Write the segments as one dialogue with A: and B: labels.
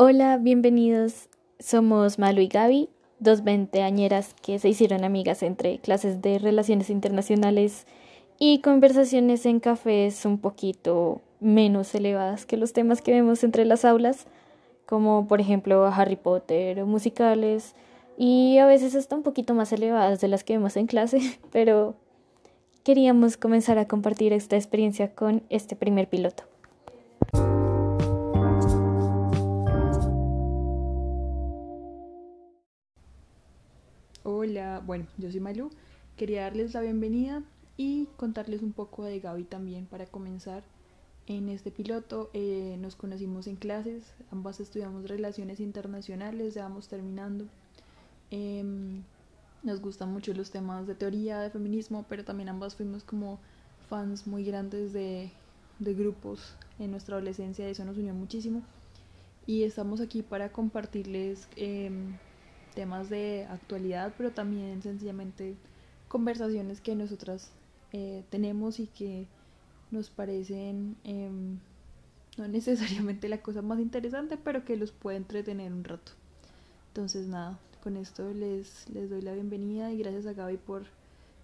A: Hola, bienvenidos. Somos Malu y Gaby, dos veinteañeras que se hicieron amigas entre clases de relaciones internacionales y conversaciones en cafés un poquito menos elevadas que los temas que vemos entre las aulas, como por ejemplo Harry Potter o musicales, y a veces hasta un poquito más elevadas de las que vemos en clase, pero queríamos comenzar a compartir esta experiencia con este primer piloto.
B: Hola, bueno, yo soy Malu. Quería darles la bienvenida y contarles un poco de Gaby también para comenzar. En este piloto eh, nos conocimos en clases, ambas estudiamos relaciones internacionales, ya vamos terminando. Em, nos gustan mucho los temas de teoría, de feminismo, pero también ambas fuimos como fans muy grandes de, de grupos en nuestra adolescencia, eso nos unió muchísimo. Y estamos aquí para compartirles em, temas de actualidad, pero también sencillamente conversaciones que nosotras eh, tenemos y que nos parecen em, no necesariamente la cosa más interesante, pero que los puede entretener un rato. Entonces nada, con esto les, les doy la bienvenida y gracias a Gaby por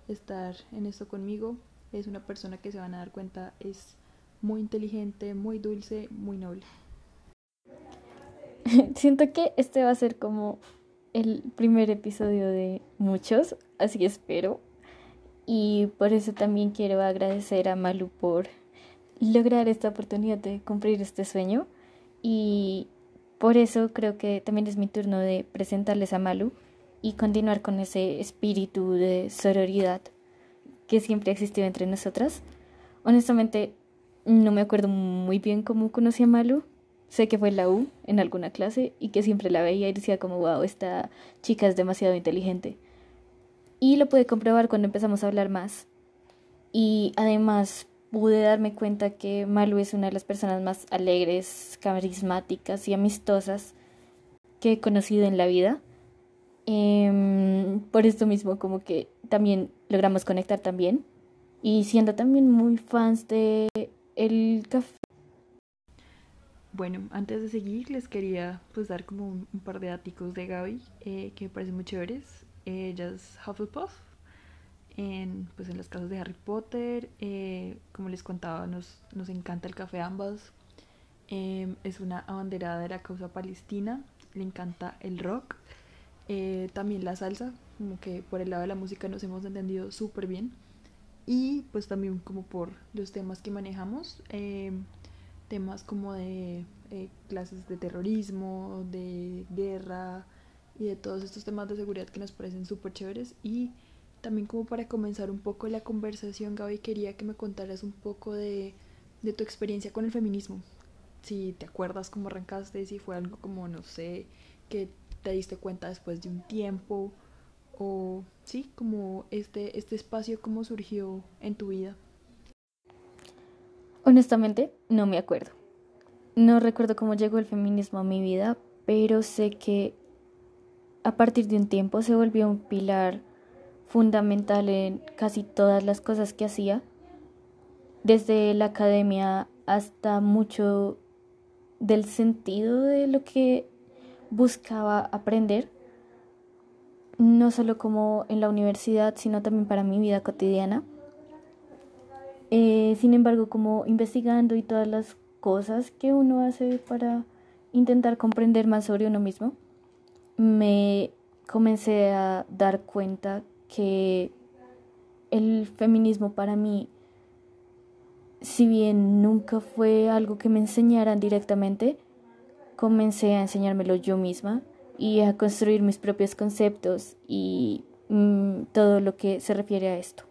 B: estar en esto conmigo. Es una persona que se van a dar cuenta es muy inteligente, muy dulce, muy noble.
A: Siento que este va a ser como el primer episodio de muchos, así espero. Y por eso también quiero agradecer a Malu por lograr esta oportunidad de cumplir este sueño. Y por eso creo que también es mi turno de presentarles a Malu y continuar con ese espíritu de sororidad que siempre ha existido entre nosotras. Honestamente, no me acuerdo muy bien cómo conocí a Malu, Sé que fue en la U, en alguna clase, y que siempre la veía y decía como, wow, esta chica es demasiado inteligente. Y lo pude comprobar cuando empezamos a hablar más. Y además pude darme cuenta que Malu es una de las personas más alegres, carismáticas y amistosas que he conocido en la vida. Em, por esto mismo como que también logramos conectar también. Y siendo también muy fans de el café
B: bueno, antes de seguir les quería pues dar como un, par de datos de Gaby eh, que me parecen muy chéveres. ella es Hufflepuff en, pues en las casas de Harry Potter. Eh, como les contaba, nos, nos encanta el café ambas. Em, es una abanderada de la causa palestina. Le encanta el rock. Eh, también la salsa, como que por el lado de la música nos hemos entendido súper bien. Y pues también como por los temas que manejamos. Em, temas como de eh, clases de terrorismo, de guerra y de todos estos temas de seguridad que nos parecen súper chéveres. Y también como para comenzar un poco la conversación, Gaby, quería que me contaras un poco de, de tu experiencia con el feminismo. Si te acuerdas cómo arrancaste, si fue algo como, no sé, que te diste cuenta después de un tiempo, o sí, como este, este espacio, cómo surgió en tu vida.
A: Honestamente, no me acuerdo. No recuerdo cómo llegó el feminismo a mi vida, pero sé que a partir de un tiempo se volvió un pilar fundamental en casi todas las cosas que hacía, desde la academia hasta mucho del sentido de lo que buscaba aprender, no solo como en la universidad, sino también para mi vida cotidiana. Eh, sin embargo, como investigando y todas las cosas que uno hace para intentar comprender más sobre uno mismo, me comencé a dar cuenta que el feminismo para mí, si bien nunca fue algo que me enseñaran directamente, comencé a enseñármelo yo misma y a construir mis propios conceptos y mm, todo lo que se refiere a esto.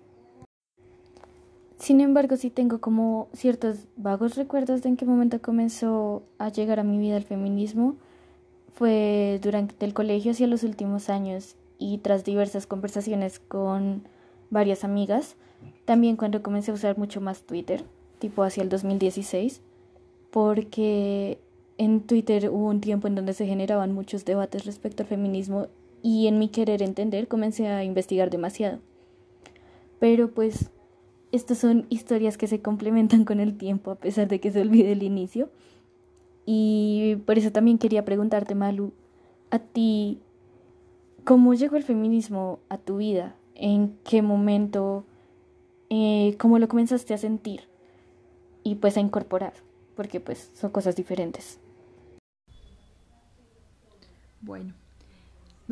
A: Sin embargo, sí tengo como ciertos vagos recuerdos de en qué momento comenzó a llegar a mi vida el feminismo. Fue durante el colegio hacia los últimos años y tras diversas conversaciones con varias amigas. También cuando comencé a usar mucho más Twitter, tipo hacia el 2016, porque en Twitter hubo un tiempo en donde se generaban muchos debates respecto al feminismo y en mi querer entender comencé a investigar demasiado. Pero pues estas son historias que se complementan con el tiempo a pesar de que se olvide el inicio. Y por eso también quería preguntarte, Malu, a ti, ¿cómo llegó el feminismo a tu vida? ¿En qué momento? Eh, ¿Cómo lo comenzaste a sentir? Y pues a incorporar, porque pues son cosas diferentes.
B: Bueno,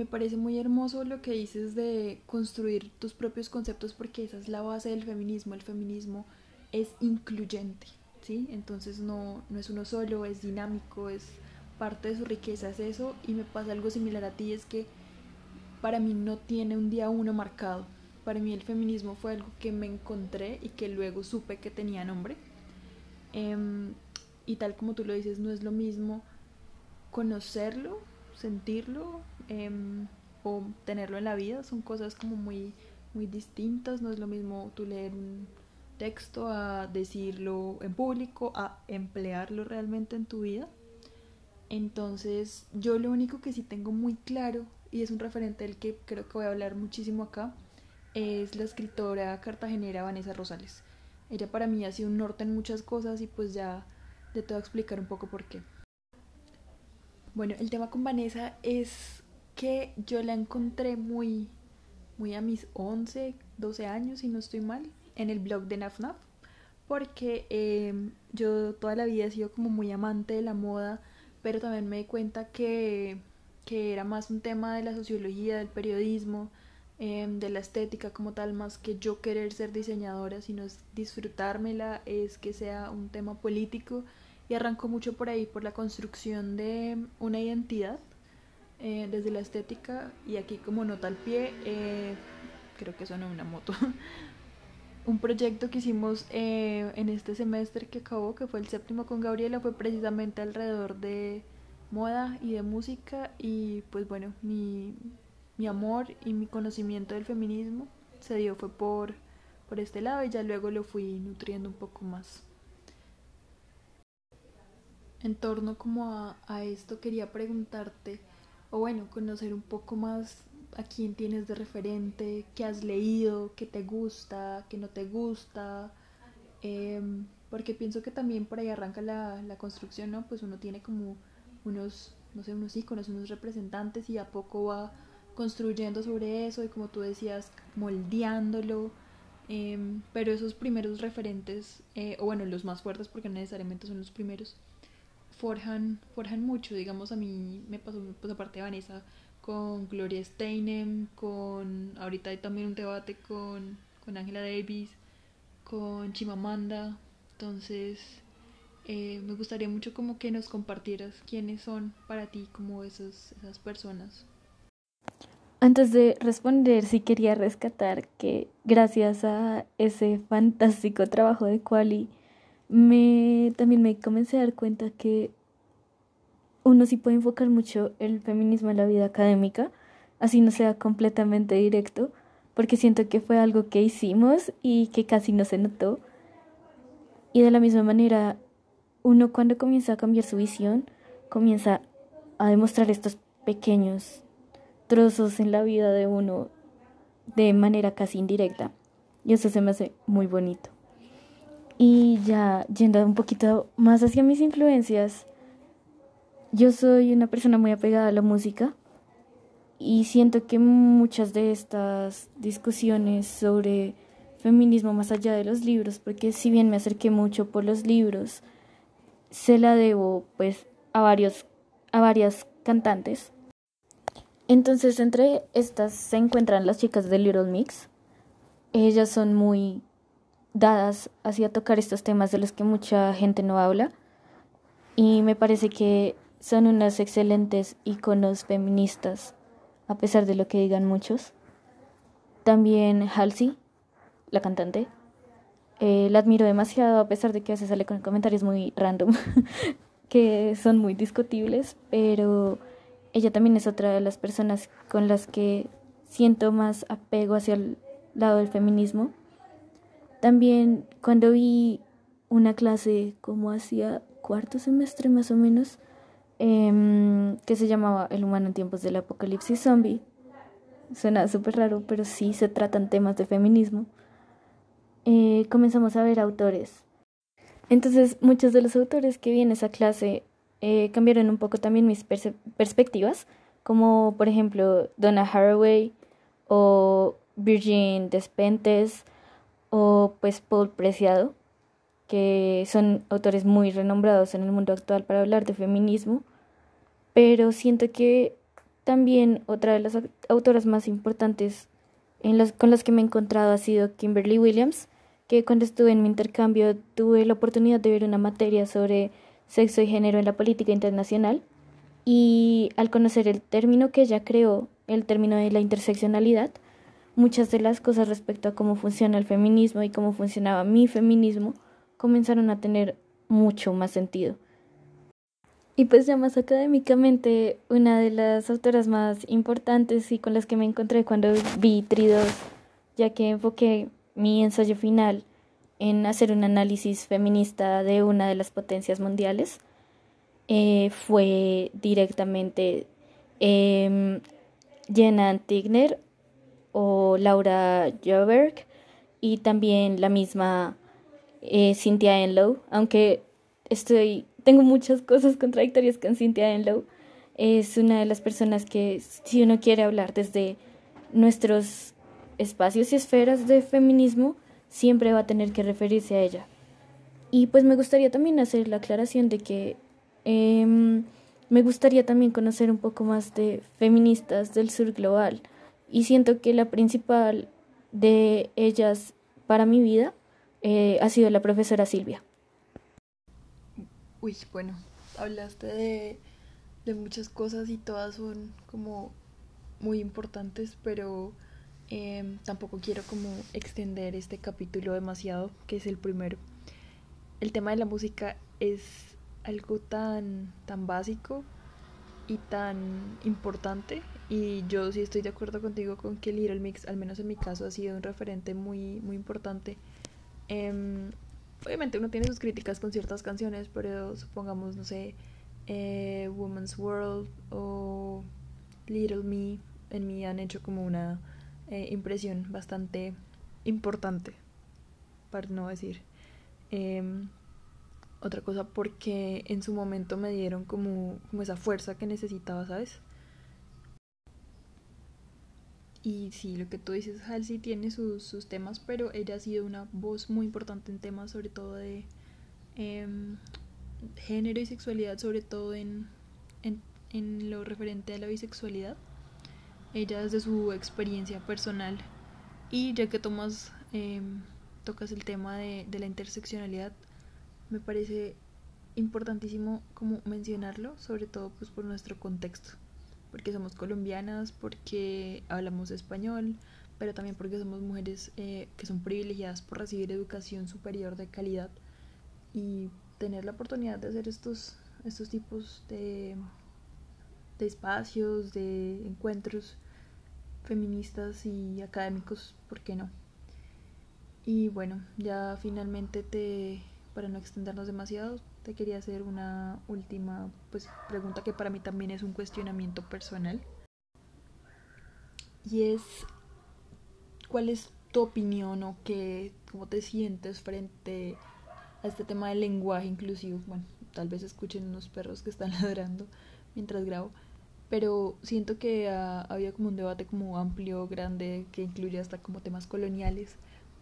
B: me parece muy hermoso lo que dices de construir tus propios conceptos porque esa es la base del feminismo. El feminismo es incluyente, ¿sí? Entonces no, no es uno solo, es dinámico, es parte de su riqueza, es eso. Y me pasa algo similar a ti, es que para mí no tiene un día uno marcado. Para mí el feminismo fue algo que me encontré y que luego supe que tenía nombre. Em, y tal como tú lo dices, no es lo mismo conocerlo, sentirlo em, o tenerlo en la vida. Son cosas como muy, muy distintas. No es lo mismo tú leer un texto a decirlo en público, a emplearlo realmente en tu vida. Entonces, yo lo único que sí tengo muy claro, y es un referente del que creo que voy a hablar muchísimo acá, es la escritora cartagenera Vanessa Rosales. Ella para mí ha sido un norte en muchas cosas y pues ya voy a explicar un poco por qué. Bueno, el tema con Vanessa es que yo la encontré muy, muy a mis 11, 12 años, si no estoy mal, en el blog de NafNaf, porque em, yo toda la vida he sido como muy amante de la moda, pero también me di cuenta que, que era más un tema de la sociología, del periodismo, em, de la estética como tal, más que yo querer ser diseñadora, sino es disfrutármela, es que sea un tema político. Y arrancó mucho por ahí, por la construcción de una identidad eh, desde la estética y aquí como nota al pie, eh, creo que suena una moto, un proyecto que hicimos eh, en este semestre que acabó, que fue el séptimo con Gabriela, fue precisamente alrededor de moda y de música y pues bueno, mi, mi amor y mi conocimiento del feminismo se dio fue por, por este lado y ya luego lo fui nutriendo un poco más. En torno como a, a esto quería preguntarte, o bueno, conocer un poco más a quién tienes de referente, qué has leído, qué te gusta, qué no te gusta, em, porque pienso que también por ahí arranca la, la, construcción, ¿no? Pues uno tiene como unos, no sé, unos íconos, unos representantes y a poco va construyendo sobre eso y como tú decías, moldeándolo, em, pero esos primeros referentes, eh, o bueno, los más fuertes porque no necesariamente son los primeros, forjan, forjan mucho, digamos a mí me pasó, pues aparte de Vanessa, con Gloria Steinem, con ahorita hay también un debate con Angela Davis, con Chimamanda, entonces eh, me gustaría mucho como que nos compartieras quiénes son para ti como esas personas.
A: Antes de responder, sí quería rescatar que gracias a ese fantástico trabajo de Quali, me, también me comencé a dar cuenta que uno sí puede enfocar mucho el feminismo en la vida académica, así no sea completamente directo, porque siento que fue algo que hicimos y que casi no se notó. Y de la misma manera, uno cuando comienza a cambiar su visión, comienza a demostrar estos pequeños trozos en la vida de uno de manera casi indirecta. Y eso se me hace muy bonito. Y ya yendo un poquito más hacia mis influencias, yo soy una persona muy apegada a la música y siento que muchas de estas discusiones sobre feminismo más allá de los libros, porque si bien me acerqué mucho por los libros, se la debo pues a varios a varias cantantes. Entonces, entre estas se encuentran las chicas de Little Mix. Ellas son muy dadas hacia tocar estos temas de los que mucha gente no habla y me parece que son unas excelentes iconos feministas, a pesar de lo que digan muchos. También Halsey, la cantante, eh, la admiro demasiado, a pesar de que a veces sale con comentarios muy random, que son muy discutibles, pero ella también es otra de las personas con las que siento más apego hacia el lado del feminismo. También cuando vi una clase como hacía cuarto semestre más o menos, Em, que se llamaba El humano en tiempos del apocalipsis zombie. Suena súper raro, pero sí se tratan temas de feminismo. Eh, comenzamos a ver autores. Entonces, muchos de los autores que vi en esa clase eh, cambiaron un poco también mis perspectivas, como por ejemplo Donna Haraway o Virgin Despentes o pues Paul Preciado, que son autores muy renombrados en el mundo actual para hablar de feminismo, pero siento que también otra de las autoras más importantes en los, con las que me he encontrado ha sido Kimberly Williams, que cuando estuve en mi intercambio tuve la oportunidad de ver una materia sobre sexo y género en la política internacional y al conocer el término que ella creó, el término de la interseccionalidad, muchas de las cosas respecto a cómo funciona el feminismo y cómo funcionaba mi feminismo comenzaron a tener mucho más sentido. Y pues ya más académicamente, una de las autoras más importantes y con las que me encontré cuando vi Tridos, ya que enfoqué mi ensayo final en hacer un análisis feminista de una de las potencias mundiales, eh, fue directamente eh, Jenna Tigner o Laura Joberg y también la misma eh, Cynthia Enlow, aunque estoy tengo muchas cosas contradictorias con Cynthia Enlow. Es una de las personas que, si uno quiere hablar desde nuestros espacios y esferas de feminismo, siempre va a tener que referirse a ella. Y pues me gustaría también hacer la aclaración de que em, me gustaría también conocer un poco más de feministas del sur global. Y siento que la principal de ellas para mi vida eh, ha sido la profesora Silvia.
B: Uy, bueno, hablaste de, de muchas cosas y todas son como muy importantes, pero em, tampoco quiero como extender este capítulo demasiado, que es el primero. El tema de la música es algo tan, tan básico y tan importante y yo sí estoy de acuerdo contigo con que Little Mix, al menos en mi caso, ha sido un referente muy, muy importante. Em, obviamente uno tiene sus críticas con ciertas canciones, pero supongamos, no sé, eh, Woman's World o Little Me, en mí han hecho como una eh, impresión bastante importante, para no decir em, otra cosa, porque en su momento me dieron como, como esa fuerza que necesitaba, ¿sabes? Y sí, lo que tú dices, Halsey tiene sus, sus temas, pero ella ha sido una voz muy importante en temas sobre todo de em, género y sexualidad, sobre todo en, en, en, lo referente a la bisexualidad. Ella desde su experiencia personal. Y ya que tomas, em, tocas el tema de, de la interseccionalidad, me parece importantísimo como mencionarlo, sobre todo pues por nuestro contexto porque somos colombianas, porque hablamos español, pero también porque somos mujeres eh, que son privilegiadas por recibir educación superior de calidad y tener la oportunidad de hacer estos, estos tipos de, de espacios, de encuentros feministas y académicos, ¿por qué no? Y bueno, ya finalmente te, para no extendernos demasiado, te quería hacer una última pues, pregunta que para mí también es un cuestionamiento personal. Y es, ¿cuál es tu opinión o qué, cómo te sientes frente a este tema del lenguaje inclusivo? Bueno, tal vez escuchen unos perros que están ladrando mientras grabo, pero siento que uh, había como un debate como amplio, grande, que incluye hasta como temas coloniales,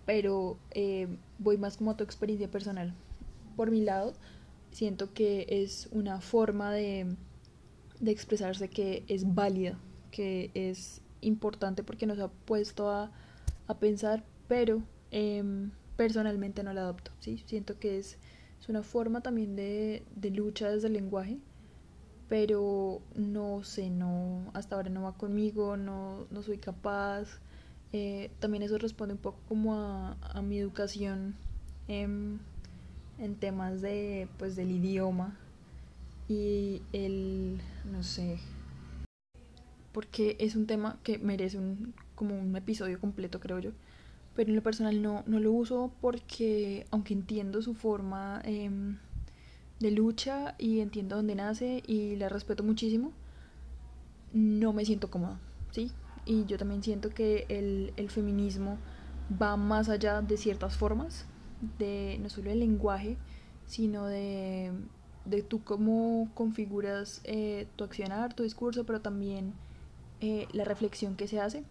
B: pero eh, voy más como a tu experiencia personal. Por mi lado, siento que es una forma de, de expresarse que es válida, que es importante porque nos ha puesto a, a pensar, pero em, personalmente no la adopto, ¿sí? Siento que es, es una forma también de, de, lucha desde el lenguaje, pero no sé, no, hasta ahora no va conmigo, no, no soy capaz. Eh, también eso responde un poco como a, mi educación en temas de pues del idioma y el no sé porque es un tema que merece un como un episodio completo creo yo. Pero en lo personal no, no lo uso porque aunque entiendo su forma em, de lucha y entiendo dónde nace y la respeto muchísimo no me siento cómoda sí y yo también siento que el, el feminismo va más allá de ciertas formas de no solo el lenguaje, sino de, de tú cómo configuras eh, tu accionar, tu discurso, pero también eh, la reflexión que se hace.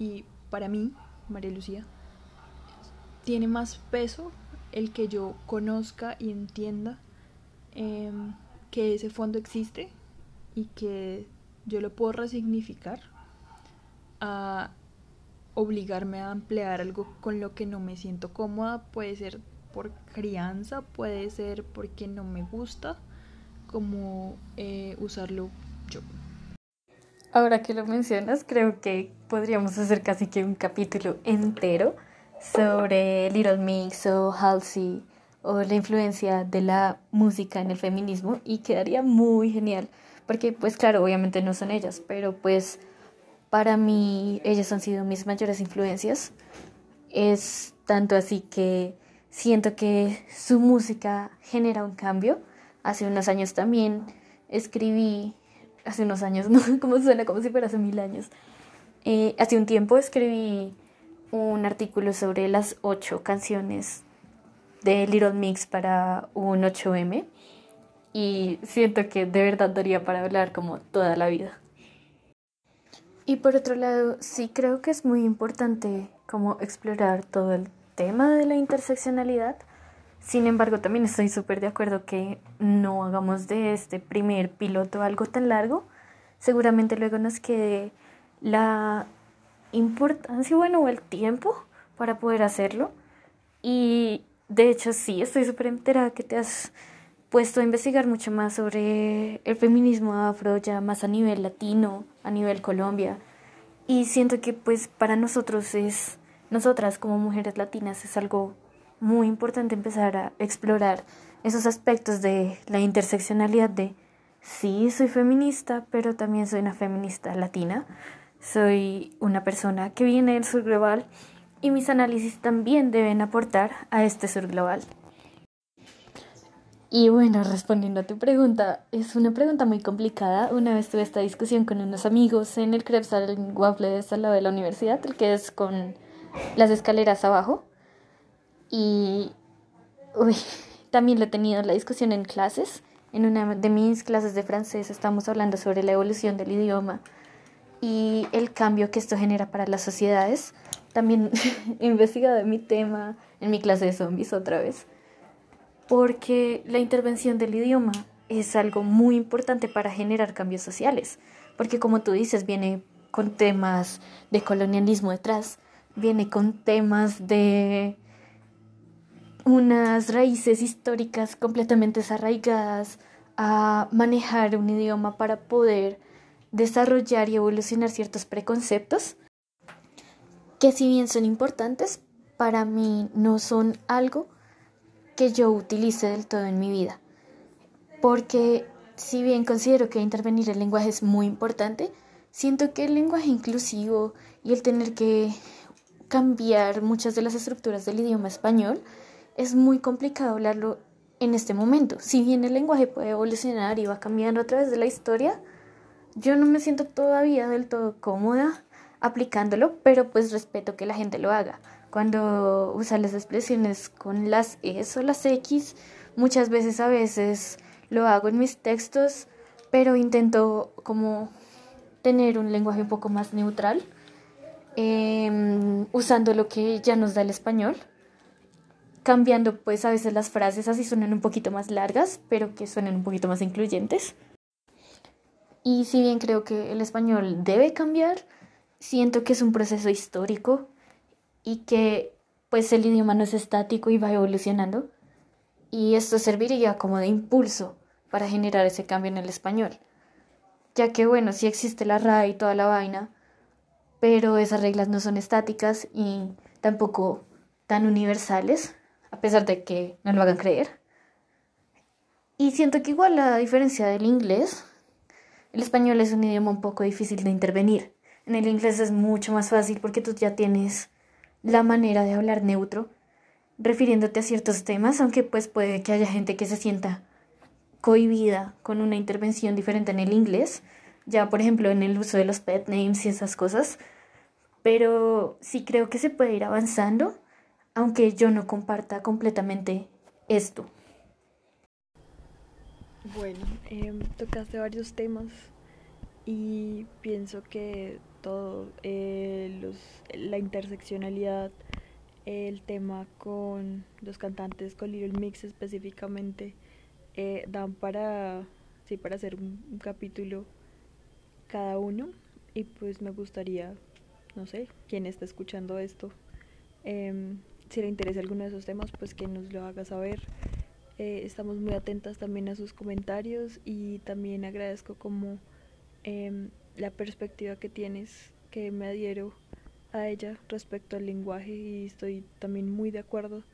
B: Y para mí, María Lucía, tiene más peso el que yo conozca y entienda em, que ese fondo existe y que yo lo puedo resignificar a obligarme a emplear algo con lo que no me siento cómoda, puede ser por crianza, puede ser porque no me gusta, como eh, usarlo yo.
A: Ahora que lo mencionas, creo que podríamos hacer casi que un capítulo entero sobre Little Mix o Halsey o la influencia de la música en el feminismo y quedaría muy genial porque pues claro, obviamente no son ellas, pero pues para mí ellas han sido mis mayores influencias. Es tanto así que siento que su música genera un cambio. Hace unos años también escribí, hace unos años, ¿no? Como suena como si fuera hace mil años. Eh, hace un tiempo escribí un artículo sobre las ocho canciones de Little Mix para un 8M y siento que de verdad daría para hablar como toda la vida. Y por otro lado, sí creo que es muy importante como explorar todo el tema de la interseccionalidad. Sin embargo, también estoy súper de acuerdo que no hagamos de este primer piloto algo tan largo. Seguramente luego nos quede la importancia, bueno, o el tiempo para poder hacerlo. Y de hecho, sí, estoy súper enterada que te has puesto a investigar mucho más sobre el feminismo afro, ya más a nivel latino, a nivel Colombia. Y siento que pues para nosotros es, nosotras como mujeres latinas es algo muy importante empezar a explorar esos aspectos de la interseccionalidad de sí, soy feminista, pero también soy una feminista latina. Soy una persona que viene del sur global y mis análisis también deben aportar a este sur global. Y bueno, respondiendo a tu pregunta, es una pregunta muy complicada. Una vez tuve esta discusión con unos amigos en el Krebsal Waffle de al lado de la universidad, el que es con las escaleras abajo. Y uy, también lo he tenido la discusión en clases. En una de mis clases de francés estamos hablando sobre la evolución del idioma y el cambio que esto genera para las sociedades. También he investigado mi tema en mi clase de zombies otra vez porque la intervención del idioma es algo muy importante para generar cambios sociales, porque como tú dices, viene con temas de colonialismo detrás, viene con temas de unas raíces históricas completamente desarraigadas a manejar un idioma para poder desarrollar y evolucionar ciertos preconceptos que si bien son importantes, para mí no son algo que yo utilice del todo en mi vida. Porque si bien considero que intervenir el lenguaje es muy importante, siento que el lenguaje inclusivo y el tener que cambiar muchas de las estructuras del idioma español es muy complicado hablarlo en este momento. Si bien el lenguaje puede evolucionar y va cambiando a través de la historia, yo no me siento todavía del todo cómoda aplicándolo, pero pues respeto que la gente lo haga cuando usa las expresiones con las es o las x, muchas veces a veces lo hago en mis textos, pero intento como tener un lenguaje un poco más neutral, em, usando lo que ya nos da el español, cambiando pues a veces las frases así suenan un poquito más largas, pero que suenan un poquito más incluyentes. Y si bien creo que el español debe cambiar, siento que es un proceso histórico y que pues el idioma no es estático y va evolucionando y esto serviría como de impulso para generar ese cambio en el español. Ya que bueno, sí existe la RAE y toda la vaina, pero esas reglas no son estáticas y tampoco tan universales, a pesar de que no lo hagan creer. Y siento que igual a diferencia del inglés, el español es un idioma un poco difícil de intervenir. En el inglés es mucho más fácil porque tú ya tienes la manera de hablar neutro, refiriéndote a ciertos temas, aunque pues puede que haya gente que se sienta cohibida con una intervención diferente en el inglés, ya por ejemplo en el uso de los pet names y esas cosas, pero sí creo que se puede ir avanzando, aunque yo no comparta completamente esto.
B: Bueno, eh, tocaste varios temas y pienso que todo, eh, los, la interseccionalidad, el tema con los cantantes, con Little Mix específicamente, eh, dan para, sí, para hacer un, capítulo cada uno y pues me gustaría, no sé, quien está escuchando esto, eh, si le interesa alguno de esos temas, pues que nos lo haga saber. Eh, estamos muy atentas también a sus comentarios y también agradezco como eh, la perspectiva que tienes, que me adhiero a ella respecto al lenguaje y estoy también muy de acuerdo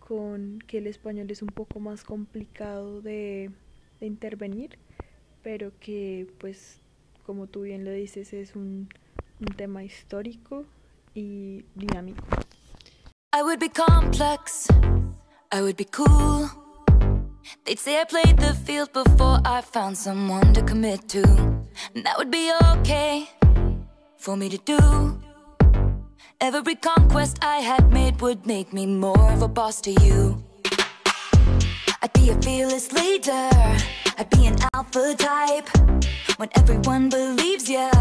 B: con que el español es un poco más complicado de, intervenir, pero que pues como tú bien lo dices es un, un tema histórico y dinámico. I would be complex, I would be cool. They'd say I played the field before I found someone to commit to. And that would be okay for me to do. Every conquest I had made would make me more of a boss to you. I'd be a fearless leader, I'd be an alpha type. When everyone believes ya.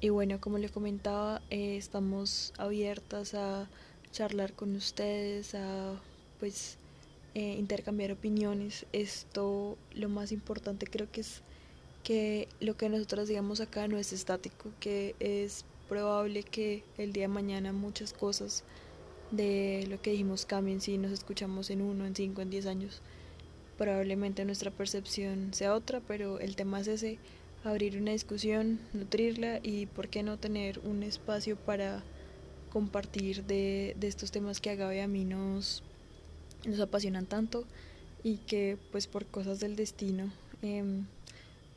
B: Y bueno, como les comentaba, eh, estamos abiertas a charlar con ustedes, a pues eh, intercambiar opiniones. Esto, lo más importante creo que es que lo que nosotros digamos acá no es estático, que es probable que el día de mañana muchas cosas de lo que dijimos cambien si nos escuchamos en uno, en cinco, en diez años. Probablemente nuestra percepción sea otra, pero el tema es ese, abrir una discusión, nutrirla y por qué no tener un espacio para compartir de, estos temas que a Gaby a mí nos apasionan tanto y que pues por cosas del destino eh,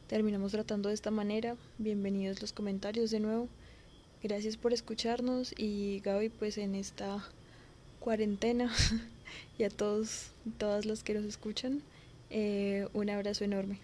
B: terminamos tratando de esta manera. Bienvenidos los comentarios de nuevo. Gracias por escucharnos y Gaby pues en esta cuarentena y a todos todas las que nos escuchan eh, un abrazo enorme.